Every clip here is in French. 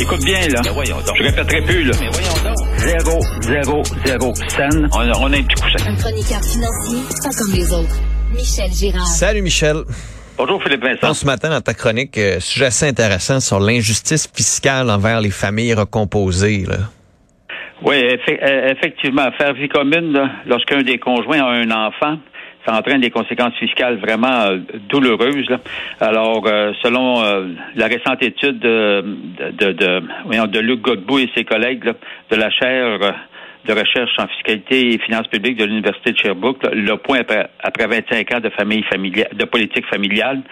Écoute bien, là. Mais voyons donc. Je répéterai plus, là. Mais voyons donc. Zéro, zéro, zéro scène. On, a- on a un petit coussin. Un chroniqueur financier, pas comme les autres. Michel Girard. Salut Michel. Bonjour, Philippe Vincent. Ce matin dans ta chronique, euh, sujet assez intéressant sur l'injustice fiscale envers les familles recomposées. Là. Oui, euh, effectivement, faire vie commune, là, lorsqu'un des conjoints a un enfant, ça entraîne des conséquences fiscales vraiment euh, douloureuses. Alors, euh, selon euh, la récente étude de, Luc Godbout et ses collègues de la chaire de recherche en fiscalité et finances publiques de l'Université de Sherbrooke, le point après, après 25 ans de famille familiale, de politique familiale.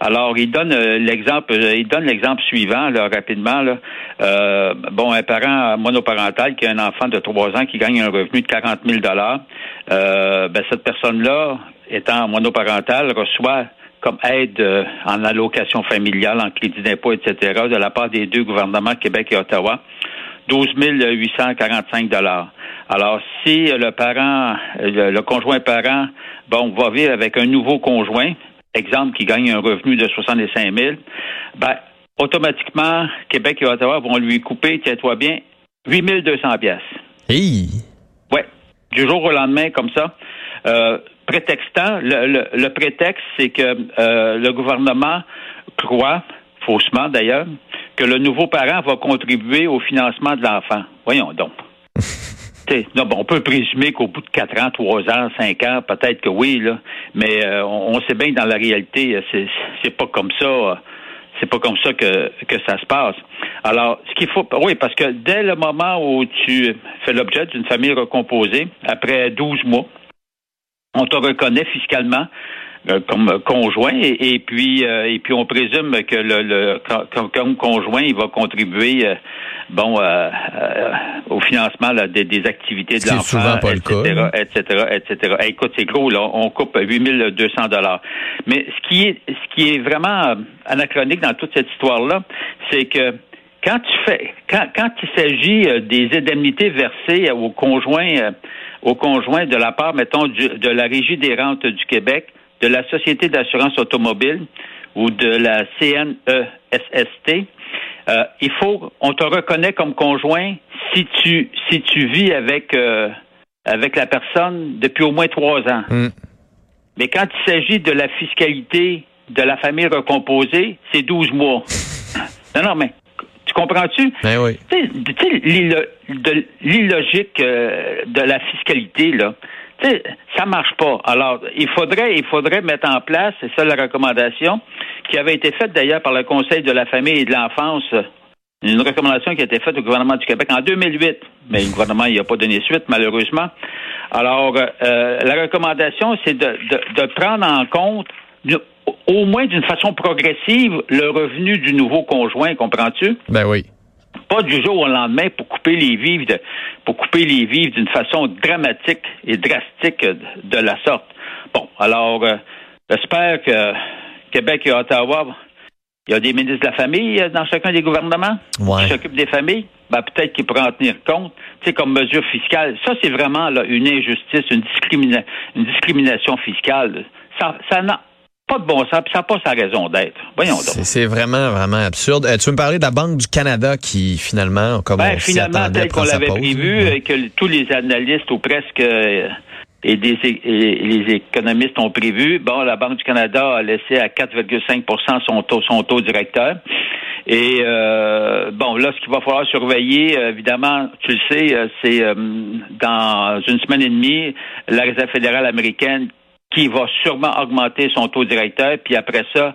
Alors, il donne euh, l'exemple, euh, il donne l'exemple suivant, là, rapidement. Là. Euh, bon, un parent monoparental qui a un enfant de 3 ans qui gagne un revenu de 40 000 euh, ben, cette personne-là, étant monoparentale, reçoit comme aide euh, en allocation familiale, en crédit d'impôt, etc., de la part des deux gouvernements, Québec et Ottawa, 12 845 dollars. Alors, si le parent, le, le conjoint parent, bon, va vivre avec un nouveau conjoint, exemple qui gagne un revenu de 65 000, ben, automatiquement, Québec et Ottawa vont lui couper, tiens-toi bien, 8 200 pièces. Hey! Ouais, du jour au lendemain, comme ça. Euh, prétextant, le, le- le prétexte, c'est que euh, le gouvernement croit, faussement d'ailleurs, que le nouveau parent va contribuer au financement de l'enfant. Voyons donc. Non, bon, on peut présumer qu'au bout de quatre ans, trois ans, cinq ans, peut-être que oui, là, mais euh, on, on sait bien que dans la réalité, euh, c'est c'est pas comme ça. euh, c'est pas comme ça que, que ça se passe. Alors, ce qu'il faut, oui, parce que dès le moment où tu fais l'objet d'une famille recomposée, après 12 mois, on te reconnaît fiscalement comme conjoint. Et, et puis euh, et puis on présume que le, le comme, comme conjoint il va contribuer euh, bon euh, euh, au financement là, des, des activités de l'enfant etc., etc etc écoute c'est gros là. On coupe 8200 dollars. Mais ce qui est ce qui est vraiment euh, anachronique dans toute cette histoire là c'est que quand tu fais quand, quand il s'agit euh, des indemnités versées aux conjoints euh, aux conjoints de la part mettons du- de la régie des rentes du Québec de la société d'assurance automobile ou de la CNESST euh, il faut on te reconnaît comme conjoint si tu si tu vis avec euh, avec la personne depuis au moins trois ans Hmm. mais quand il s'agit de la fiscalité de la famille recomposée, c'est 12 mois. non, non, mais tu comprends-tu? Ben oui. Tu sais, l'illogique euh, de la fiscalité, là, sais, ça marche pas. Alors, il faudrait, il faudrait mettre en place, c'est ça la recommandation, qui avait été faite d'ailleurs par le Conseil de la famille et de l'enfance, une recommandation qui a été faite au gouvernement du Québec en 2008, mais le gouvernement n'y a pas donné suite, malheureusement. Alors, euh, la recommandation, c'est de, de, de prendre en compte, au moins d'une façon progressive, le revenu du nouveau conjoint, comprends-tu? Ben oui. Pas du jour au lendemain pour couper les vivres de, pour couper les vivres d'une façon dramatique et drastique de, de la sorte. Bon, alors euh, j'espère que Québec et Ottawa, il y a des ministres de la famille euh, dans chacun des gouvernements Ouais. qui s'occupent des familles. Ben, peut-être qu'ils pourraient en tenir compte, tu sais, comme mesure fiscale. Ça, c'est vraiment là, une injustice, une, discrimina- une discrimination fiscale. Ça, ça n'a pas de bon sens, puis ça n'a pas sa raison d'être. Voyons donc. C'est vraiment, vraiment absurde. Euh, tu veux me parler de la Banque du Canada qui, finalement, comme Ben, on finalement, tel qu'on l'avait prévu, Ouais. et que tous les analystes ou presque euh, et, des, et les économistes ont prévu, bon, la Banque du Canada a laissé à 4,5% son taux, son taux directeur. Et euh, bon, là, ce qu'il va falloir surveiller, euh, évidemment, tu le sais, euh, c'est euh, dans une semaine et demie, la Réserve fédérale américaine qui va sûrement augmenter son taux directeur, puis après ça,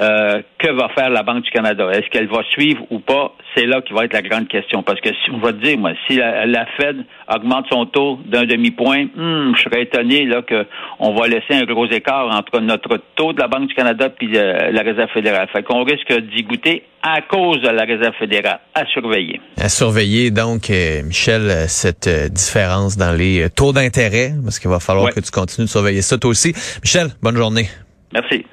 euh, que va faire la Banque du Canada? Est-ce qu'elle va suivre ou pas? C'est là qui va être la grande question. Parce que si on va te dire, moi, si la, la Fed augmente son taux d'un demi-point, hmm, je serais étonné là qu'on va laisser un gros écart entre notre taux de la Banque du Canada puis euh, la Réserve fédérale. Fait qu'on risque d'y goûter à cause de la Réserve fédérale. À surveiller. À surveiller, donc, euh, Michel, euh, cette euh, différence dans les euh, taux d'intérêt, parce qu'il va falloir Ouais. que tu continues de surveiller ça toi aussi. Michel, bonne journée. Merci.